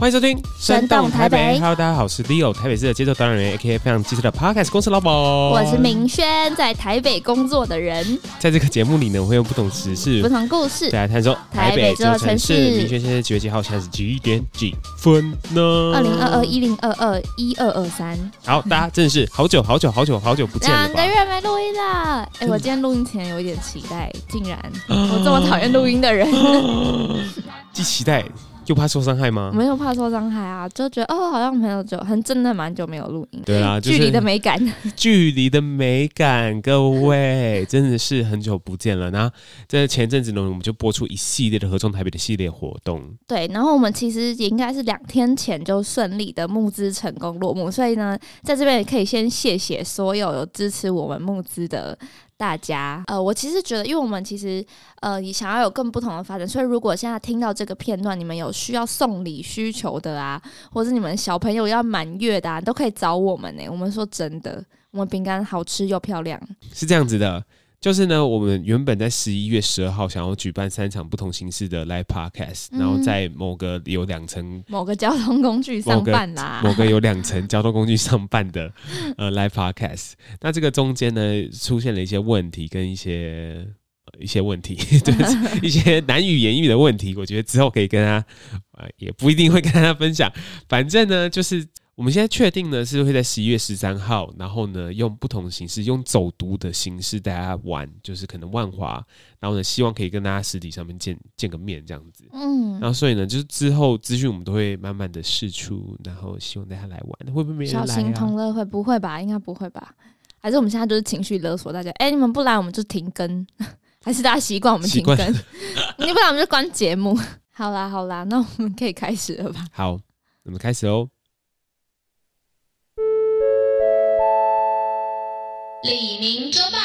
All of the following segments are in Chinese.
欢迎收听《生动台北》台北。Hello，大家好，我是 Leo，台北市的街头导览员，AKA 非常机车的 Podcast 公司老板。我是明轩，在台北工作的人。在这个节目里呢，我会用不同时事、不同故事，大家探索台北这座城市。明轩现在几月几号？现在是几点几分呢？二零二二一零二二一二二三。好，大家真的是好久好久好久好久不见了吧？两个月没录音了。哎，我今天录音前有一点期待，竟然我这么讨厌录音的人，既期待。就怕受伤害吗？没有怕受伤害啊，就觉得哦，好像没有就很真的蛮久没有录音。对啊，距离的美感，距离的美感，各位真的是很久不见了。然后在前阵子呢，我们就播出一系列的合众台北的系列活动。对，然后我们其实也应该是两天前就顺利的募资成功落幕，所以呢，在这边也可以先谢谢所有有支持我们募资的。大家，呃，我其实觉得，因为我们其实，呃，也想要有更不同的发展，所以如果现在听到这个片段，你们有需要送礼需求的啊，或是你们小朋友要满月的啊，都可以找我们呢。我们说真的，我们饼干好吃又漂亮，是这样子的。就是呢，我们原本在十一月十二号想要举办三场不同形式的 live podcast，、嗯、然后在某个有两层某个交通工具上办啦，某个有两层交通工具上办的呃 live podcast。那这个中间呢，出现了一些问题跟一些、呃、一些问题，就是一些难以言喻的问题。我觉得之后可以跟他呃，也不一定会跟大家分享。反正呢，就是。我们现在确定呢，是会在十一月十三号，然后呢，用不同的形式，用走读的形式带大家玩，就是可能万华，然后呢，希望可以跟大家实体上面见见个面这样子。嗯，然后所以呢，就是之后资讯我们都会慢慢的释出，然后希望大家来玩，会不会没人来啊？小型同乐会不会吧？应该不会吧？还是我们现在就是情绪勒索大家？哎，你们不来，我们就停更，还是大家习惯我们停更？你不来，我们就关节目。好啦好啦，那我们可以开始了吧？好，我们开始哦。里民周报，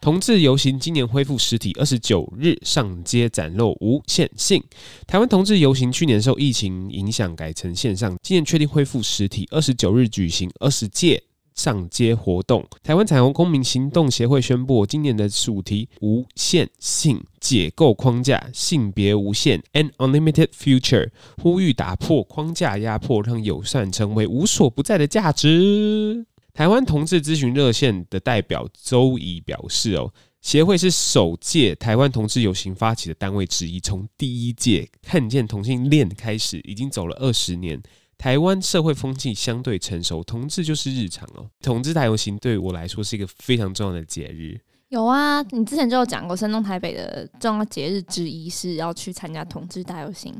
同志游行今年恢复实体，二十九日上街展露无限性。台湾同志游行去年受疫情影响改成线上，今年确定恢复实体，二十九日举行二十届上街活动。台湾彩虹公民行动协会宣布，今年的主题“无限性解构框架，性别无限 ”，An Unlimited Future，呼吁打破框架压迫，让友善成为无所不在的价值。台湾同志咨询热线的代表周怡表示：“哦，协会是首届台湾同志游行发起的单位之一，从第一届看见同性恋开始，已经走了二十年。台湾社会风气相对成熟，同志就是日常哦。同志大游行对我来说是一个非常重要的节日。有啊，你之前就有讲过，山东台北的重要节日之一是要去参加同志大游行，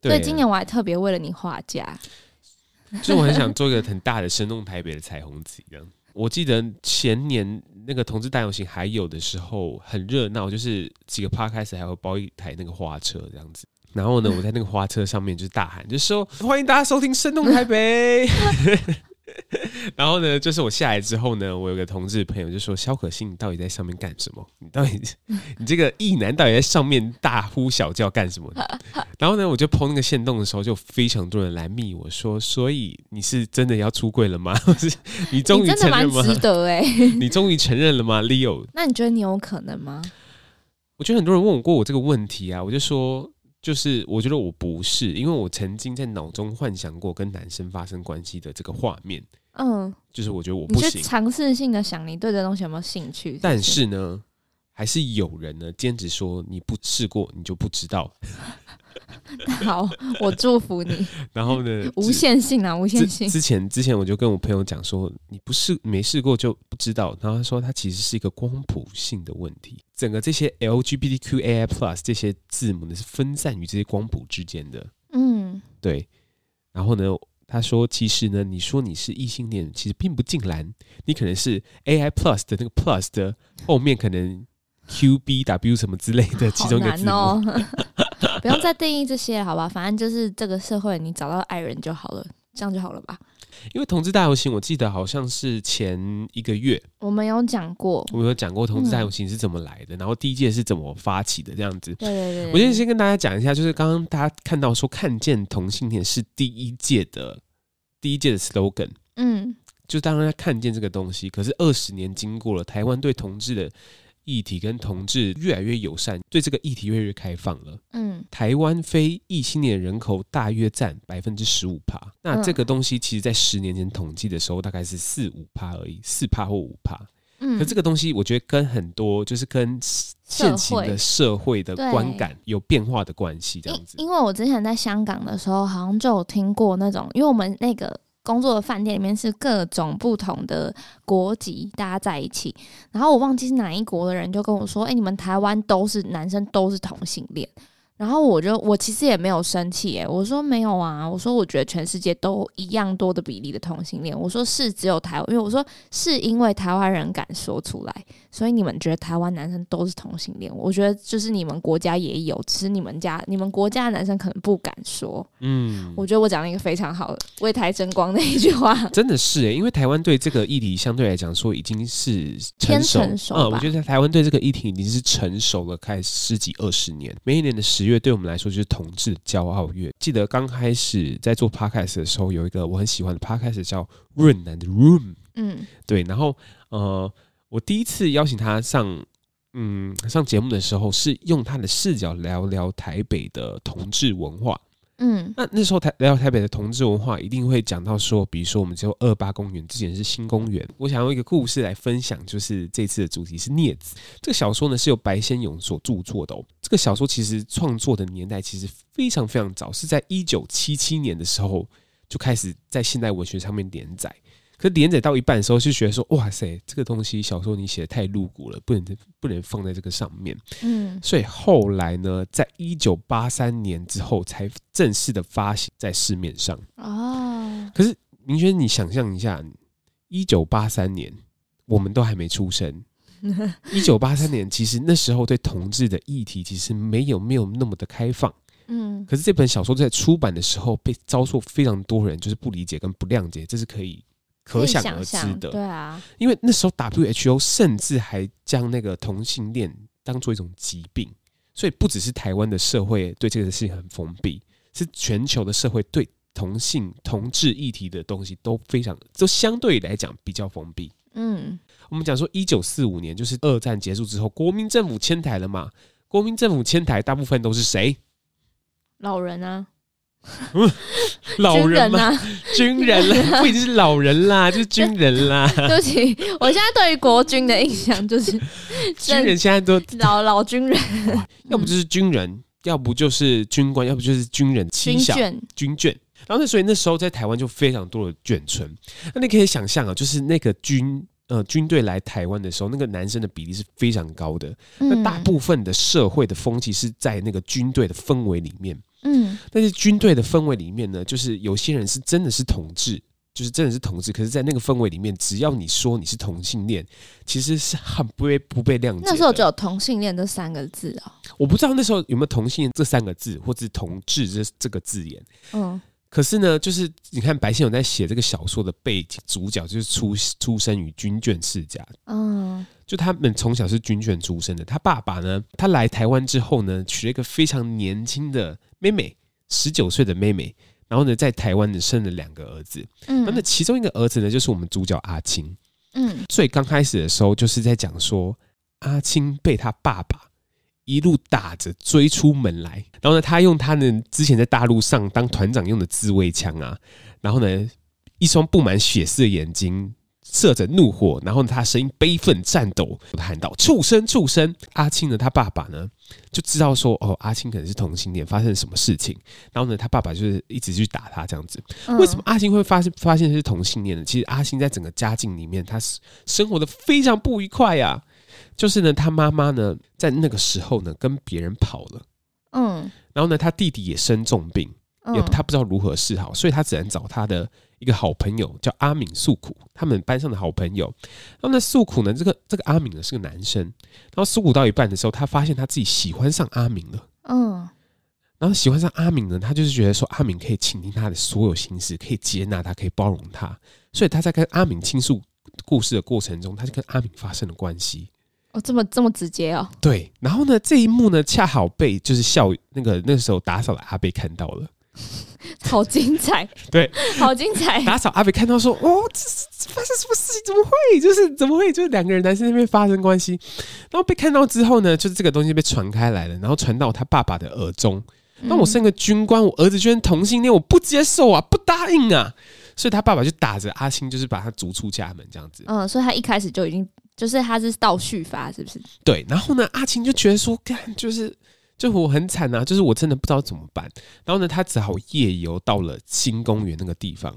所以今年我还特别为了你画假。” 就我很想做一个很大的生动台北的彩虹旗这样。我记得前年那个同志大游行还有的时候很热闹，就是几个趴开始还会包一台那个花车这样子。然后呢，我在那个花车上面就是大喊，就说欢迎大家收听生动台北。然后呢，就是我下来之后呢，我有个同志朋友就说：“肖可欣，你到底在上面干什么？你到底，你这个异男到底在上面大呼小叫干什么？”然后呢，我就 PO 那个线动的时候，就非常多人来密我说：“所以你是真的要出柜了吗？你终于承认吗？值得哎，你终于承认了吗，Leo？那你觉得你有可能吗？我觉得很多人问我过我这个问题啊，我就说。就是我觉得我不是，因为我曾经在脑中幻想过跟男生发生关系的这个画面。嗯，就是我觉得我不行。尝试性的想，你对这东西有没有兴趣不？但是呢，还是有人呢坚持说你不试过你就不知道。好，我祝福你。然后呢？无限性啊，无限性。之前之前我就跟我朋友讲说，你不试没试过就不知道。然后他说，它其实是一个光谱性的问题。整个这些 LGBTQAI Plus 这些字母呢，是分散于这些光谱之间的。嗯，对。然后呢，他说：“其实呢，你说你是异性恋，其实并不尽然，你可能是 AI Plus 的那个 Plus 的后面可能 QBW 什么之类的其中一个字母。好难哦，不用再定义这些，好吧？反正就是这个社会，你找到爱人就好了，这样就好了吧？因为同志大游行，我记得好像是前一个月，我们有讲过，我们有讲过同志大游行是怎么来的，嗯、然后第一届是怎么发起的，这样子。对对对。我先先跟大家讲一下，就是刚刚大家看到说看见同性恋是第一届的第一届的 slogan，嗯，就当大家看见这个东西，可是二十年经过了，台湾对同志的。议题跟同志越来越友善，对这个议题越来越开放了。嗯，台湾非异性恋人口大约占百分之十五趴。那这个东西其实，在十年前统计的时候，大概是四五趴而已，四趴或五趴。嗯，可这个东西，我觉得跟很多就是跟现行的社会的观感有变化的关系，这样子。因为我之前在香港的时候，好像就有听过那种，因为我们那个。工作的饭店里面是各种不同的国籍，大家在一起。然后我忘记是哪一国的人就跟我说：“哎、你们台湾都是男生，都是同性恋。”然后我就我其实也没有生气，哎，我说没有啊，我说我觉得全世界都一样多的比例的同性恋，我说是只有台湾，因为我说是因为台湾人敢说出来，所以你们觉得台湾男生都是同性恋，我觉得就是你们国家也有，只是你们家你们国家的男生可能不敢说。嗯，我觉得我讲了一个非常好的为台争光的一句话，真的是哎，因为台湾对这个议题相对来讲说已经是成熟，成熟嗯，我觉得台湾对这个议题已经是成熟了，开十几二十年，每一年的十。月对我们来说就是同志骄傲乐。记得刚开始在做 podcast 的时候，有一个我很喜欢的 podcast 叫 Run and Room。嗯，对。然后呃，我第一次邀请他上嗯上节目的时候，是用他的视角聊聊台北的同志文化。嗯，那那时候台来到台北的同志文化，一定会讲到说，比如说我们就二八公园之前是新公园。我想用一个故事来分享，就是这次的主题是《孽子》这个小说呢，是由白先勇所著作的哦。这个小说其实创作的年代其实非常非常早，是在一九七七年的时候就开始在现代文学上面连载。可是连载到一半的时候，就觉得说：“哇塞，这个东西小说你写的太露骨了，不能不能放在这个上面。”嗯，所以后来呢，在一九八三年之后，才正式的发行在市面上。哦，可是明轩，你想象一下，一九八三年我们都还没出生。一九八三年，其实那时候对同志的议题其实没有没有那么的开放。嗯，可是这本小说在出版的时候，被遭受非常多人就是不理解跟不谅解，这是可以。可想而知的，对啊，因为那时候 WHO 甚至还将那个同性恋当做一种疾病，所以不只是台湾的社会对这个事情很封闭，是全球的社会对同性同志议题的东西都非常，都相对来讲比较封闭。嗯，我们讲说一九四五年就是二战结束之后，国民政府迁台了嘛，国民政府迁台大部分都是谁？老人啊。嗯，老人吗？军人啊，军人了，不一定是老人啦，就是军人啦。对不起，我现在对于国军的印象就是 军人，现在都老老军人，要不就是军人，嗯、要不就是军官，要不就是军人妻小军眷，军眷。然后那所以那时候在台湾就非常多的眷村。那你可以想象啊，就是那个军呃军队来台湾的时候，那个男生的比例是非常高的。嗯、那大部分的社会的风气是在那个军队的氛围里面。嗯，但是军队的氛围里面呢，就是有些人是真的是同志，就是真的是同志。可是，在那个氛围里面，只要你说你是同性恋，其实是很不被不被谅解。那时候只有同性恋这三个字啊、哦，我不知道那时候有没有同性恋这三个字，或者是同志这这个字眼。嗯，可是呢，就是你看白先勇在写这个小说的背景，主角就是出出生于军眷世家。嗯。就他们从小是军眷出身的，他爸爸呢，他来台湾之后呢，娶了一个非常年轻的妹妹，十九岁的妹妹，然后呢，在台湾呢生了两个儿子，嗯，那其中一个儿子呢，就是我们主角阿青，嗯，所以刚开始的时候就是在讲说，阿青被他爸爸一路打着追出门来，然后呢，他用他呢之前在大陆上当团长用的自卫枪啊，然后呢，一双布满血丝的眼睛。射着怒火，然后呢，他声音悲愤颤抖，喊道：“畜生，畜生！”阿青呢，他爸爸呢就知道说：“哦，阿青可能是同性恋，发生了什么事情？”然后呢，他爸爸就是一直去打他这样子。为什么阿青会发现发现是同性恋呢？其实阿青在整个家境里面，他是生活的非常不愉快呀、啊。就是呢，他妈妈呢在那个时候呢跟别人跑了，嗯，然后呢，他弟弟也生重病。也他不知道如何是好，所以他只能找他的一个好朋友叫阿敏诉苦，他们班上的好朋友。然后呢，诉苦呢，这个这个阿敏呢是个男生，然后诉苦到一半的时候，他发现他自己喜欢上阿敏了。嗯。然后喜欢上阿敏呢，他就是觉得说阿敏可以倾听他的所有心事，可以接纳他，可以包容他，所以他在跟阿敏倾诉故事的过程中，他就跟阿敏发生了关系。哦，这么这么直接哦。对，然后呢，这一幕呢，恰好被就是校那个那个时候打扫的阿贝看到了，好精彩，对，好精彩。打扫阿贝看到说，哦，这是发生什么事情？怎么会？就是怎么会？就是两个人男生那边发生关系，然后被看到之后呢，就是这个东西被传开来了，然后传到他爸爸的耳中。那我生个军官，我儿子居然同性恋，我不接受啊，不答应啊！所以他爸爸就打着阿星，就是把他逐出家门这样子。嗯，所以他一开始就已经就是他是倒叙法，是不是？对。然后呢，阿青就觉得说，干就是就我很惨啊，就是我真的不知道怎么办。然后呢，他只好夜游到了新公园那个地方。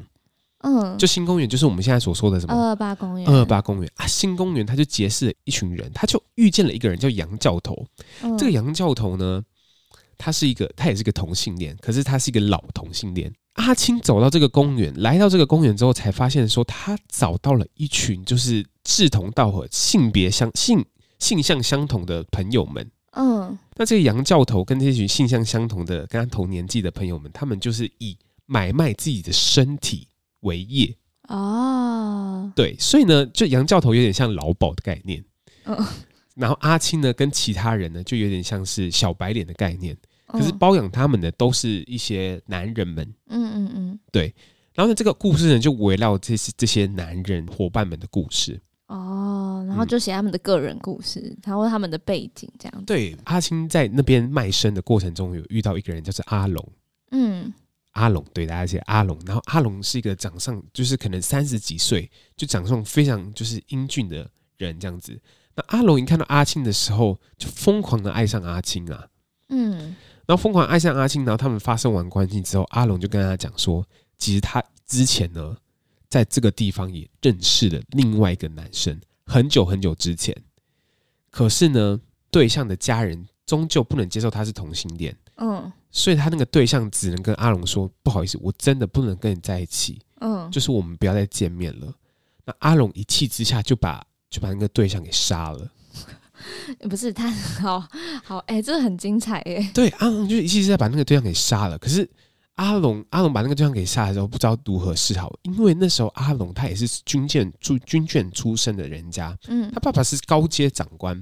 嗯，就新公园就是我们现在所说的什么二二八公园。二二八公园啊，新公园他就结识了一群人，他就遇见了一个人叫杨教头。嗯，这个杨教头呢，他是一个，他也是个同性恋，可是他是一个老同性恋。阿青走到这个公园，来到这个公园之后，才发现说他找到了一群就是志同道合、性别相性性向相同的朋友们。嗯，那这个杨教头跟这群性向相同的、跟他同年纪的朋友们，他们就是以买卖自己的身体为业。哦，对，所以呢，就杨教头有点像劳保的概念。嗯，然后阿青呢，跟其他人呢，就有点像是小白脸的概念。可是包养他们的都是一些男人们，嗯嗯嗯，对。然后呢，这个故事呢就围绕这些这些男人伙伴们的故事。哦，然后就写他们的个人故事，嗯、然后他们的背景这样子。对，阿青在那边卖身的过程中有遇到一个人，叫做阿龙。嗯，阿龙，对大家写阿龙。然后阿龙是一个长相就是可能三十几岁，就长相非常就是英俊的人这样子。那阿龙一看到阿青的时候，就疯狂的爱上阿青啊。嗯。然后疯狂爱上阿青，然后他们发生完关系之后，阿龙就跟他讲说，其实他之前呢，在这个地方也认识了另外一个男生，很久很久之前。可是呢，对象的家人终究不能接受他是同性恋，嗯，所以他那个对象只能跟阿龙说，不好意思，我真的不能跟你在一起，嗯，就是我们不要再见面了。那阿龙一气之下就把就把那个对象给杀了。不是他好好哎、欸，这个很精彩哎。对，阿龙就一气之下把那个对象给杀了。可是阿龙阿龙把那个对象给杀了之后，不知道如何是好，因为那时候阿龙他也是军舰出军舰出身的人家，嗯，他爸爸是高阶长官，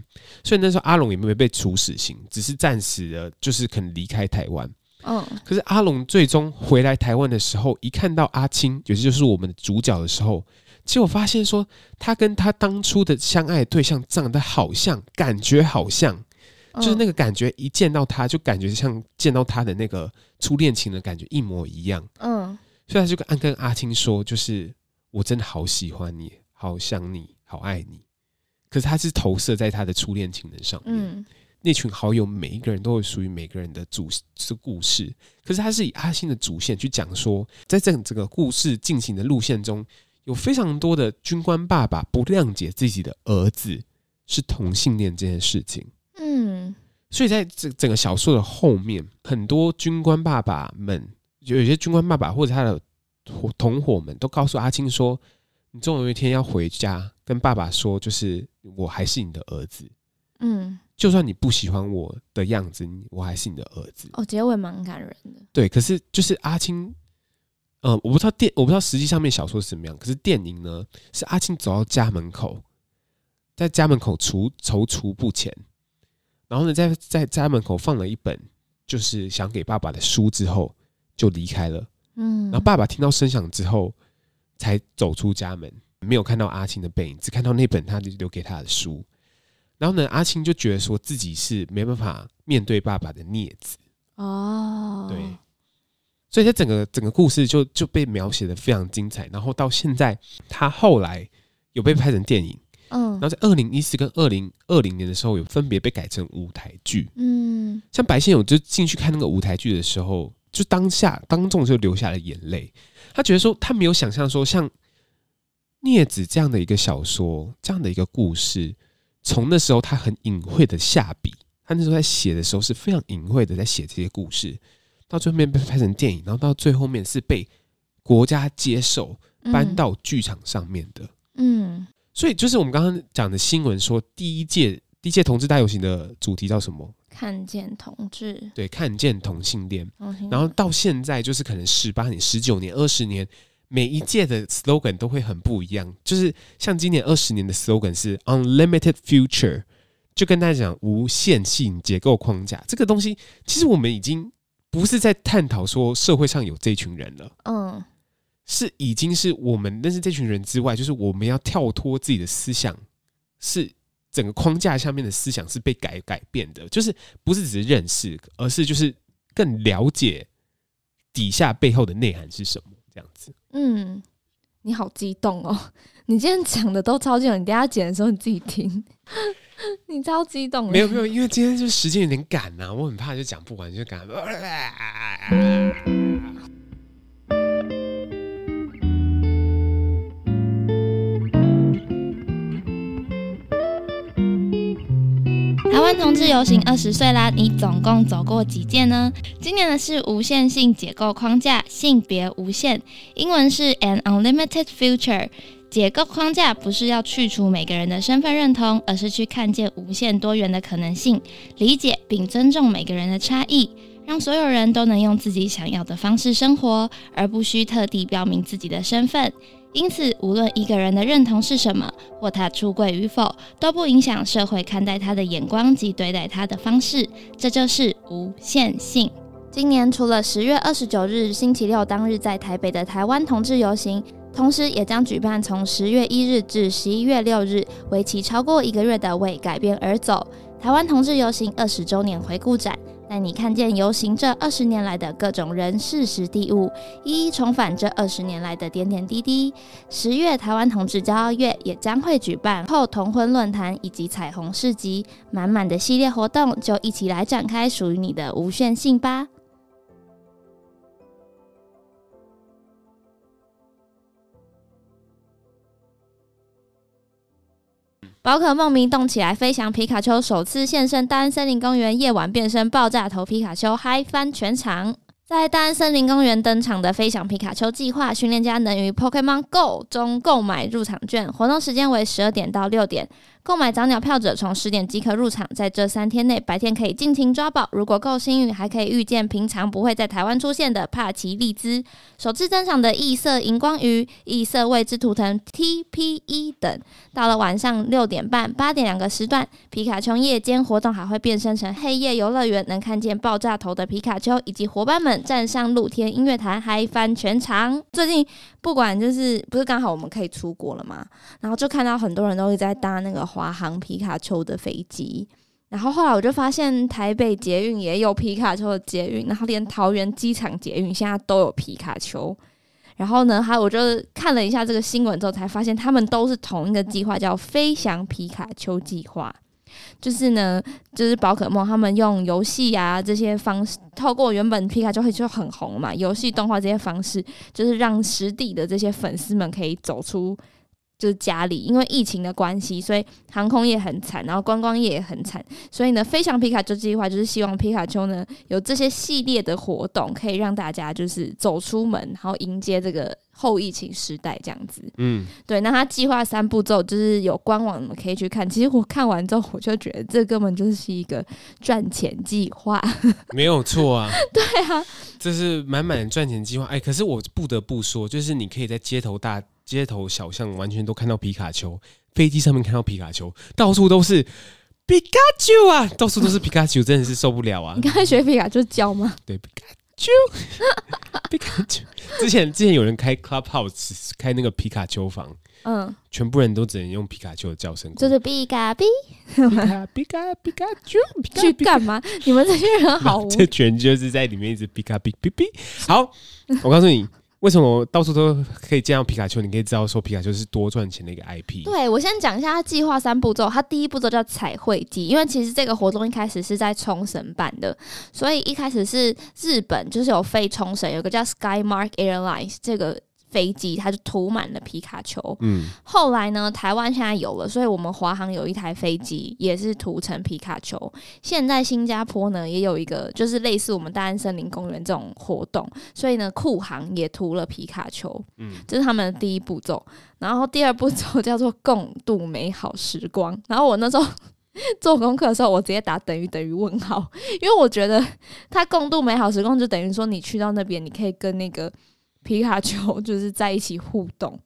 所以那时候阿龙也没有被处死刑，只是暂时的，就是可能离开台湾。嗯，可是阿龙最终回来台湾的时候，一看到阿青，也就是我们的主角的时候。结果发现说，他跟他当初的相爱的对象长得好像，感觉好像，嗯、就是那个感觉，一见到他就感觉像见到他的那个初恋情的感觉一模一样。嗯，所以他就跟跟阿青说，就是我真的好喜欢你，好想你，好爱你。可是他是投射在他的初恋情人上面。嗯、那群好友每一个人都有属于每个人的主是故事，可是他是以阿青的主线去讲说，在这整个故事进行的路线中。有非常多的军官爸爸不谅解自己的儿子是同性恋这件事情，嗯，所以在这整个小说的后面，很多军官爸爸们，有有些军官爸爸或者他的同伙们都告诉阿青说：“你总有一天要回家跟爸爸说，就是我还是你的儿子，嗯，就算你不喜欢我的样子，我还是你的儿子。”哦，结尾蛮感人的。对，可是就是阿青。呃，我不知道电，我不知道实际上面小说是什么样。可是电影呢，是阿青走到家门口，在家门口踌踌躇不前，然后呢，在在家门口放了一本就是想给爸爸的书之后，就离开了。嗯，然后爸爸听到声响之后，才走出家门，没有看到阿青的背影，只看到那本他留给他的书。然后呢，阿青就觉得说自己是没办法面对爸爸的孽子。哦，对。所以，他整个整个故事就就被描写的非常精彩。然后到现在，他后来有被拍成电影，嗯，然后在二零一四跟二零二零年的时候，有分别被改成舞台剧，嗯，像白先勇就进去看那个舞台剧的时候，就当下当众就流下了眼泪。他觉得说，他没有想象说，像《孽子》这样的一个小说，这样的一个故事，从那时候他很隐晦的下笔，他那时候在写的时候是非常隐晦的在写这些故事。到最后面被拍成电影，然后到最后面是被国家接受搬到剧场上面的。嗯，所以就是我们刚刚讲的新闻说，第一届第一届同志大游行的主题叫什么？看见同志，对，看见同性恋。然后到现在就是可能十八年、十九年、二十年，每一届的 slogan 都会很不一样。就是像今年二十年的 slogan 是 Unlimited Future，就跟大家讲无限性结构框架这个东西，其实我们已经不是在探讨说社会上有这群人了，嗯，是已经是我们认识这群人之外，就是我们要跳脱自己的思想，是整个框架下面的思想是被改改变的，就是不是只是认识，而是就是更了解底下背后的内涵是什么，这样子。嗯，你好激动哦！你今天讲的都超激动，你等下剪的时候你自己听，你超激动。没有没有，因为今天就时间有点赶呐、啊，我很怕就讲不完就赶。同志游行二十岁啦，你总共走过几届呢？今年的是无限性解构框架，性别无限，英文是 An Unlimited Future。解构框架不是要去除每个人的身份认同，而是去看见无限多元的可能性，理解并尊重每个人的差异，让所有人都能用自己想要的方式生活，而不需特地标明自己的身份。因此，无论一个人的认同是什么，或他出柜与否，都不影响社会看待他的眼光及对待他的方式。这就是无限性。今年除了十月二十九日星期六当日在台北的台湾同志游行，同时也将举办从十月一日至十一月六日，为期超过一个月的为改变而走台湾同志游行二十周年回顾展。带你看见游行这二十年来的各种人事时地物，一一重返这二十年来的点点滴滴。十月台湾同志骄傲月也将会举办后同婚论坛以及彩虹市集，满满的系列活动，就一起来展开属于你的无限性吧。宝可梦迷动起来，飞翔皮卡丘首次现身大安森林公园，夜晚变身爆炸头皮卡丘，嗨翻全场！在大安森林公园登场的飞翔皮卡丘计划，训练家能于 Pokemon Go 中购买入场券，活动时间为十二点到六点。购买早鸟票者从十点即可入场，在这三天内，白天可以尽情抓宝。如果够幸运，还可以遇见平常不会在台湾出现的帕奇利兹、首次登场的异色荧光鱼、异色未知图腾 TPE 等。到了晚上六点半、八点两个时段，皮卡丘夜间活动还会变身成黑夜游乐园，能看见爆炸头的皮卡丘以及伙伴们站上露天音乐台，嗨翻全场。最近不管就是不是刚好我们可以出国了吗，然后就看到很多人都会在搭那个。华航皮卡丘的飞机，然后后来我就发现台北捷运也有皮卡丘的捷运，然后连桃园机场捷运现在都有皮卡丘。然后呢，还我就看了一下这个新闻之后，才发现他们都是同一个计划，叫“飞翔皮卡丘计划”。就是呢，就是宝可梦他们用游戏啊这些方式，透过原本皮卡丘会就很红嘛，游戏动画这些方式，就是让实地的这些粉丝们可以走出。就是家里，因为疫情的关系，所以航空业很惨，然后观光业也很惨，所以呢，飞翔皮卡丘计划就是希望皮卡丘呢有这些系列的活动，可以让大家就是走出门，然后迎接这个后疫情时代这样子。嗯，对。那他计划三步骤就是有官网，可以去看。其实我看完之后，我就觉得这根本就是一个赚钱计划，没有错啊。对啊，这是满满的赚钱计划。哎，可是我不得不说，就是你可以在街头大。街头小巷完全都看到皮卡丘，飞机上面看到皮卡丘，到处都是皮卡丘啊，到处都是皮卡丘，真的是受不了啊！你刚才学皮卡丘叫吗？对，皮卡丘，皮卡丘。之前之前有人开 Clubhouse 开那个皮卡丘房，嗯，全部人都只能用皮卡丘的叫声，就是皮卡皮，皮卡皮卡皮卡丘，去干嘛？你们这些人好无，这全就是在里面一直皮卡皮皮皮。好，我告诉你。为什么到处都可以见到皮卡丘？你可以知道说皮卡丘是多赚钱的一个 IP。对，我先讲一下它计划三步骤。它第一步骤叫彩绘季，因为其实这个活动一开始是在冲绳办的，所以一开始是日本就是有飞冲绳，有个叫 Skymark Airlines 这个飞机，它就涂满了皮卡丘。嗯，后来呢，台湾现在有了，所以我们华航有一台飞机也是涂成皮卡丘。现在新加坡呢也有一个，就是类似我们大安森林公园这种活动，所以呢，酷航也涂了皮卡丘。嗯，这是他们的第一步骤。然后第二步骤叫做共度美好时光。然后我那时候做功课的时候，我直接打等于等于问号，因为我觉得他共度美好时光就等于说你去到那边，你可以跟那个。皮卡丘就是在一起互动，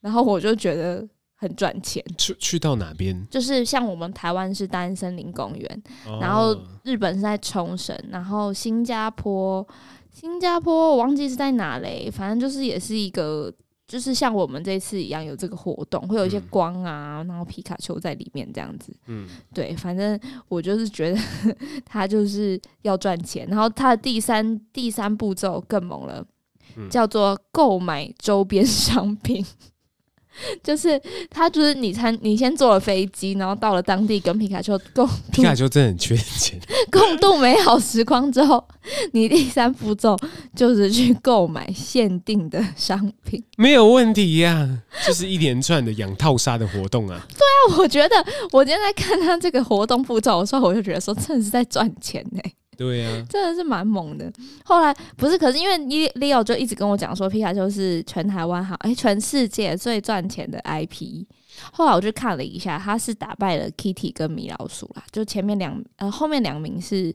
然后我就觉得很赚钱。去去到哪边？就是像我们台湾是单森林公园，哦、然后日本是在冲绳，然后新加坡，新加坡我忘记是在哪嘞，反正就是也是一个，就是像我们这次一样有这个活动，会有一些光啊，然后皮卡丘在里面这样子。嗯，对，反正我就是觉得 他就是要赚钱，然后他的第三第三步骤更猛了。叫做购买周边 商品，就是他就是你参你先坐了飞机，然后到了当地跟皮卡丘共 皮卡丘真的很缺钱，共度美好时光之后，你第三步骤就是去购买限定的商品，没有问题呀、啊，就是一连串的养套杀的活动啊。对啊，我觉得我今天在看他这个活动步骤的时候，我就觉得说真的是在赚钱呢、欸。对呀、啊，真的是蛮猛的。后来不是，可是因为 Leo 就一直跟我讲说，皮卡丘是全台湾好，哎，全世界最赚钱的 IP。后来我就看了一下，他是打败了 Kitty 跟米老鼠啦，就前面两呃后面两名是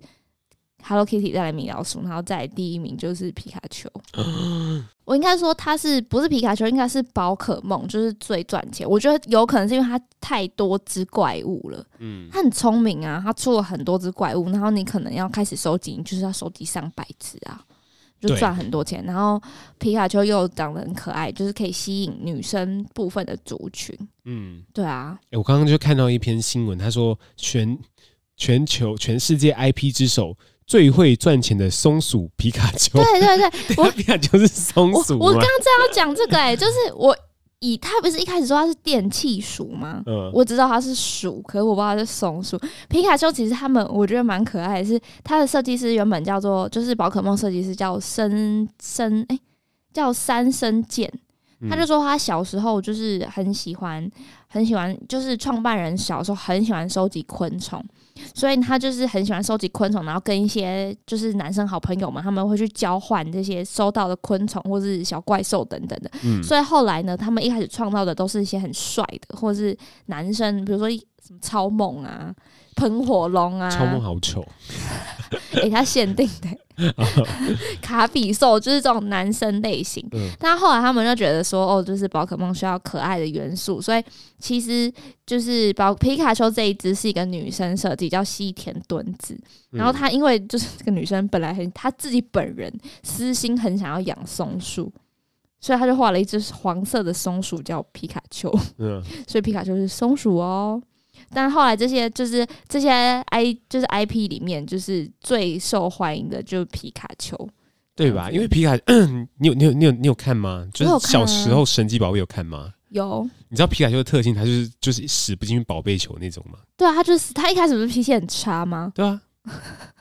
Hello Kitty 再来米老鼠，然后再第一名就是皮卡丘。我应该说它是不是皮卡丘，应该是宝可梦，就是最赚钱。我觉得有可能是因为它太多只怪物了，嗯，它很聪明啊，它出了很多只怪物，然后你可能要开始收集，就是要收集上百只啊，就赚很多钱。然后皮卡丘又长得很可爱，就是可以吸引女生部分的族群，嗯，对啊。欸，我刚刚就看到一篇新闻，他说全全球全世界 IP 之首。最会赚钱的松鼠皮卡丘，对对对，我皮卡丘是松鼠。我刚刚正要讲这个哎、欸，就是我以他不是一开始说他是电器鼠吗？嗯，我知道他是鼠，可是我不知道他是松鼠。皮卡丘其实他们我觉得蛮可爱的，是他的设计师原本叫做就是宝可梦设计师叫森森哎叫三生健，他就说他小时候就是很喜欢很喜欢，就是创办人小时候很喜欢收集昆虫。所以他就是很喜欢收集昆虫，然后跟一些就是男生好朋友们，他们会去交换这些收到的昆虫或是小怪兽等等的。嗯，所以后来呢，他们一开始创造的都是一些很帅的，或者是男生，比如说什么超梦啊、喷火龙啊。超梦好丑。给、欸、他限定的。卡比兽就是这种男生类型，嗯、但后来他们就觉得说，哦，就是宝可梦需要可爱的元素，所以其实就是宝皮卡丘这一只是一个女生设计，叫西田敦子。然后她因为就是这个女生本来很，她自己本人私心很想要养松鼠，所以她就画了一只黄色的松鼠叫皮卡丘。嗯，所以皮卡丘是松鼠哦。但后来这些就是这些 I 就是 IP 里面就是最受欢迎的就是皮卡丘，对吧？因为皮卡，你有你有你有你有看吗？就是小时候神奇宝贝有看吗？有。你知道皮卡丘的特性，它就是就是使不进去宝贝球那种吗？对啊，它就是它一开始不是脾气很差吗？对啊。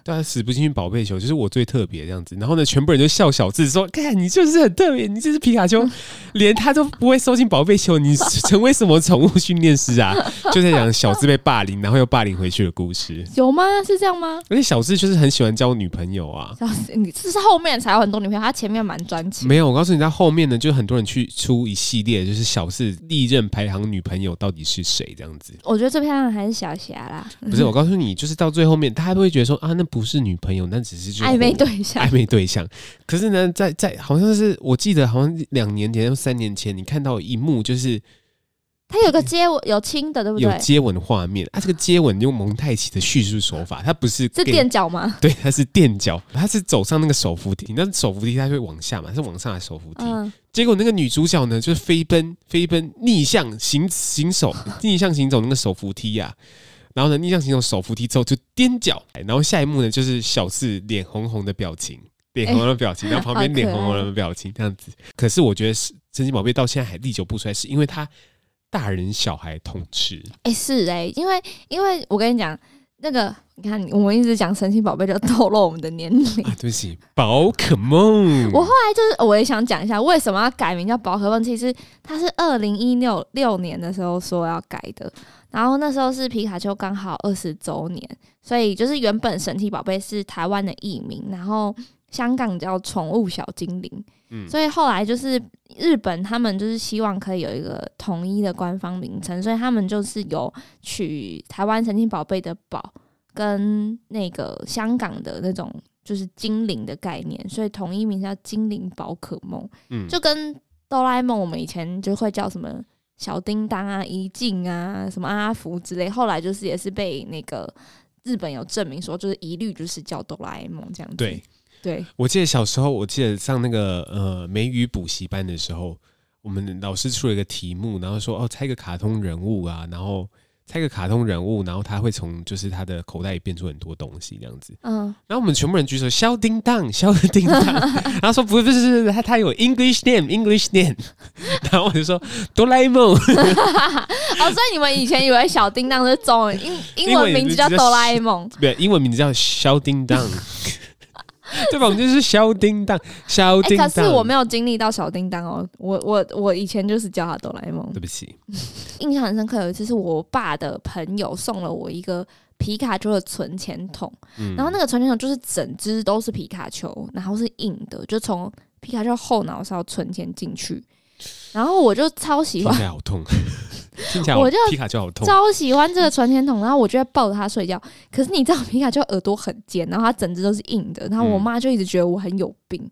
对啊，死不进去宝贝球，就是我最特别这样子。然后呢，全部人就笑小智说：“ 看你就是很特别，你这是皮卡丘，连他都不会收进宝贝球，你成为什么宠物训练师啊？” 就在讲小智被霸凌，然后又霸凌回去的故事。有吗？是这样吗？而且小智就是很喜欢交女朋友啊。小智，你这是后面才有很多女朋友，他前面蛮专情。没有，我告诉你，在后面呢，就很多人去出一系列，就是小智历任排行女朋友到底是谁这样子。我觉得最漂亮的还是小霞啦。不是，我告诉你，就是到最后面，他还不会觉得说啊，那。不是女朋友，那只是就暧昧对象。暧昧对象，可是呢，在在好像是我记得，好像两年前、三年前，你看到一幕，就是他有个接吻，有亲的，对不对？有接吻的画面。啊，这个接吻用蒙太奇的叙述手法，他不是是垫脚吗？对，他是垫脚，他是走上那个手扶梯，那手扶梯它会往下嘛，是往上的手扶梯。嗯。结果那个女主角呢，就是飞奔、飞奔、逆向行行走、逆向行走那个手扶梯呀、啊。然后呢，逆向行走手扶梯之后就踮脚，然后下一幕呢就是小四脸红红的表情，脸红红的表情，欸、然后旁边脸红红的表情这样子。可是我觉得是神奇宝贝到现在还历久不衰，是因为他大人小孩通吃。哎、欸，是哎、欸，因为因为我跟你讲，那个你看，我们一直讲神奇宝贝，就透露我们的年龄。啊，对不起，宝可梦。我后来就是，我也想讲一下，为什么要改名叫宝可梦。其实它是二零一六六年的时候说要改的，然后那时候是皮卡丘刚好二十周年，所以就是原本神奇宝贝是台湾的译名，然后香港叫宠物小精灵。嗯，所以后来就是日本他们就是希望可以有一个统一的官方名称，所以他们就是有取台湾神奇宝贝的宝。跟那个香港的那种就是精灵的概念，所以统一名叫精灵宝可梦。嗯，就跟哆啦 A 梦，我们以前就会叫什么小叮当啊、怡静啊、什么阿福之类，后来就是也是被那个日本有证明说，就是一律就是叫哆啦 A 梦这样子。对，对我记得小时候，我记得上那个呃美语补习班的时候，我们老师出了一个题目，然后说哦，猜个卡通人物啊，然后。猜个卡通人物，然后他会从就是他的口袋里变出很多东西，这样子。嗯，然后我们全部人举手，小叮当，小叮当。然后说不是不是不是，他他有 English name，English name。然后我就说哆啦 A 梦。哦，所以你们以前以为小叮当是中文，英英文名字叫哆啦 A 梦，对，英文名字叫小叮当。对吧？我们就是小叮当，小叮当、欸。可是我没有经历到小叮当哦，我我我以前就是叫他哆啦 A 梦。对不起，印象很深刻。有一次是我爸的朋友送了我一个皮卡丘的存钱筒，嗯、然后那个存钱筒就是整只都是皮卡丘，然后是硬的，就从皮卡丘后脑勺存钱进去，然后我就超喜欢，好痛。我就皮卡丘好痛，超喜欢这个存钱筒，然后我就在抱着它睡觉。可是你知道皮卡丘耳朵很尖，然后它整只都是硬的，然后我妈就一直觉得我很有病，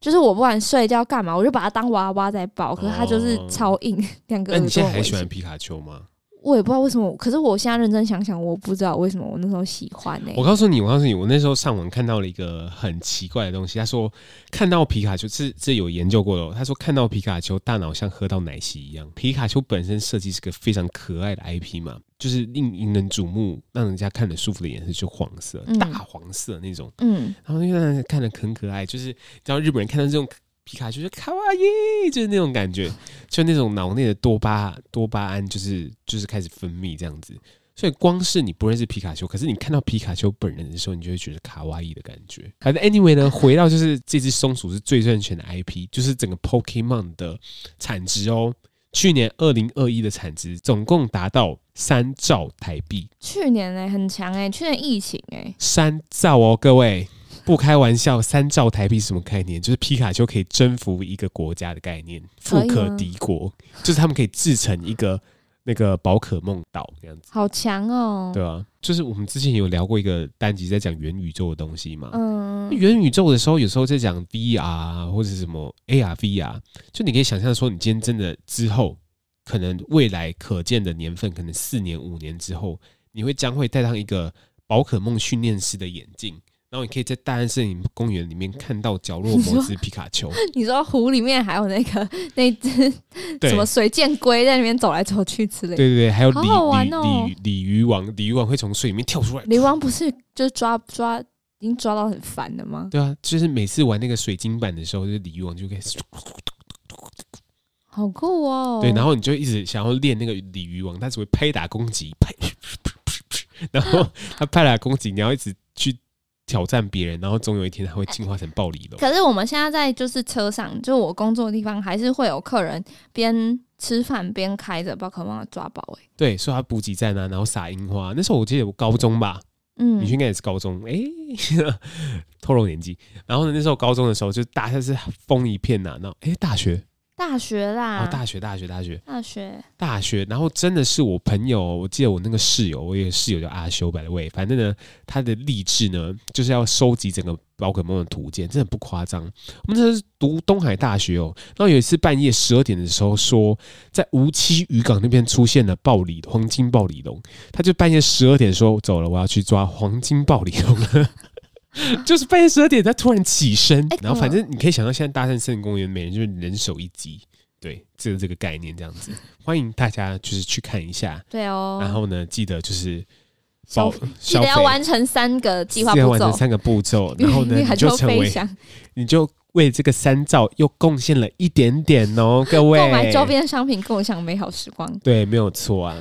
就是我不管睡觉干嘛，我就把它当娃娃在抱，可是它就是超硬，两个耳朵。那你现在还喜欢皮卡丘吗？我也不知道为什么，可是我现在认真想想，我不知道为什么我那时候喜欢呢、欸？我告诉你，我告诉你，我那时候上网看到了一个很奇怪的东西。他说看到皮卡丘是这有研究过的。他说看到皮卡丘，大脑像喝到奶昔一样。皮卡丘本身设计是个非常可爱的 IP 嘛，就是令引人瞩目，让人家看得舒服的颜色就黄色，大黄色那种。嗯，然后因为让人看得很可爱，就是只要日本人看到这种。皮卡丘就卡哇伊，就是那种感觉，就那种脑内的多巴多巴胺，就是就是开始分泌这样子。所以光是你不认识皮卡丘，可是你看到皮卡丘本人的时候，你就会觉得卡哇伊的感觉。反正 anyway 呢，回到就是这只松鼠是最赚钱的 IP，就是整个 Pokemon 的产值哦。去年二零二一的产值总共达到三兆台币。去年呢、欸、很强哎、欸，去年疫情哎、欸，三兆哦，各位。不开玩笑，三兆台币是什么概念？就是皮卡丘可以征服一个国家的概念，富可敌国，就是他们可以制成一个那个宝可梦岛这样子。好强哦！对啊，就是我们之前有聊过一个单集，在讲元宇宙的东西嘛。嗯，元宇宙的时候，有时候在讲 VR 或者什么 AR、VR，就你可以想象说，你今天真的之后，可能未来可见的年份，可能四年、五年之后，你会将会戴上一个宝可梦训练师的眼镜。然后你可以在大安森林公园里面看到角落 某只皮卡丘。你说湖里面还有那个那只什么水箭龟在那边走来走去之类的。对对对，还有鲤鲤鲤鲤鱼王，鲤鱼王会从水里面跳出来。鲤鱼王不是就是抓抓已经抓到很烦的吗？对啊，就是每次玩那个水晶版的时候，就鲤鱼王就开始。好酷哦！对，然后你就一直想要练那个鲤鱼王，他只会拍打攻击，拍，然后他拍打攻击，你要一直去。挑战别人，然后总有一天他会进化成暴力龙。可是我们现在在就是车上，就我工作的地方，还是会有客人边吃饭边开着宝可梦抓宝。哎，对，所以他补给站啊，然后撒樱花。那时候我记得我高中吧，嗯，你应该也是高中。哎、欸，透露年纪。然后呢，那时候高中的时候，就大家是疯一片呐、啊。然后，哎、欸，大学。大学啦，哦，大学，大学，大学，大学，大学，然后真的是我朋友，我记得我那个室友，我有个室友叫阿修，by the way，反正呢，他的励志呢，就是要收集整个宝可梦的图鉴，真的不夸张。我们这是读东海大学哦，然后有一次半夜十二点的时候，说在无期渔港那边出现了暴鲤黄金暴鲤龙，他就半夜十二点说走了，我要去抓黄金暴鲤龙了。就是半夜十二点，他突然起身，然后反正你可以想到，现在大山森林公园每人就是人手一机，对，这个这个概念这样子，欢迎大家就是去看一下，对哦，然后呢，记得就是消记得要完成三个计划，要完成三个步骤，然后呢，你就成为，你就为这个三兆又贡献了一点点哦，各位，购买周边商品，共享美好时光，对，没有错啊。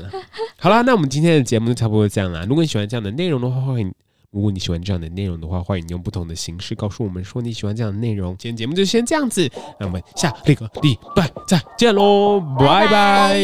好啦，那我们今天的节目就差不多这样啦。如果你喜欢这样的内容的话，欢迎。如果你喜欢这样的内容的话，欢迎用不同的形式告诉我们说你喜欢这样的内容。今天节目就先这样子，那我们下个礼拜再见喽，拜拜。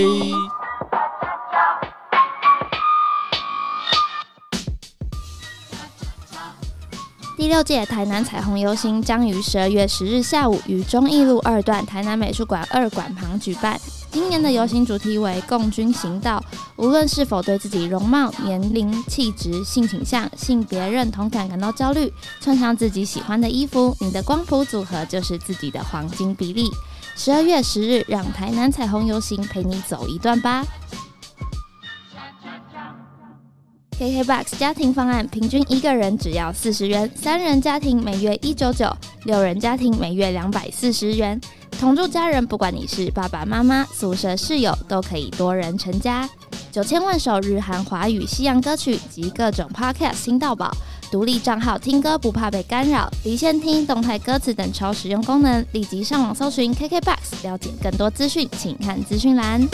第六届台南彩虹游行将于十二月十日下午于忠义路二段台南美术馆二馆旁举办。今年的游行主题为“共军行道”，无论是否对自己容貌、年龄、气质、性倾向、性别认同感感到焦虑，穿上自己喜欢的衣服，你的光谱组合就是自己的黄金比例。十二月十日，让台南彩虹游行陪你走一段吧。KKBOX 家庭方案，平均一个人只要四十元，三人家庭每月一九九，六人家庭每月两百四十元。同住家人，不管你是爸爸妈妈、宿舍室友，都可以多人成家。九千万首日韩华语西洋歌曲及各种 Podcast 听到宝，独立账号听歌不怕被干扰，离线听动态歌词等超实用功能。立即上网搜寻 KKBOX，了解更多资讯，请看资讯栏。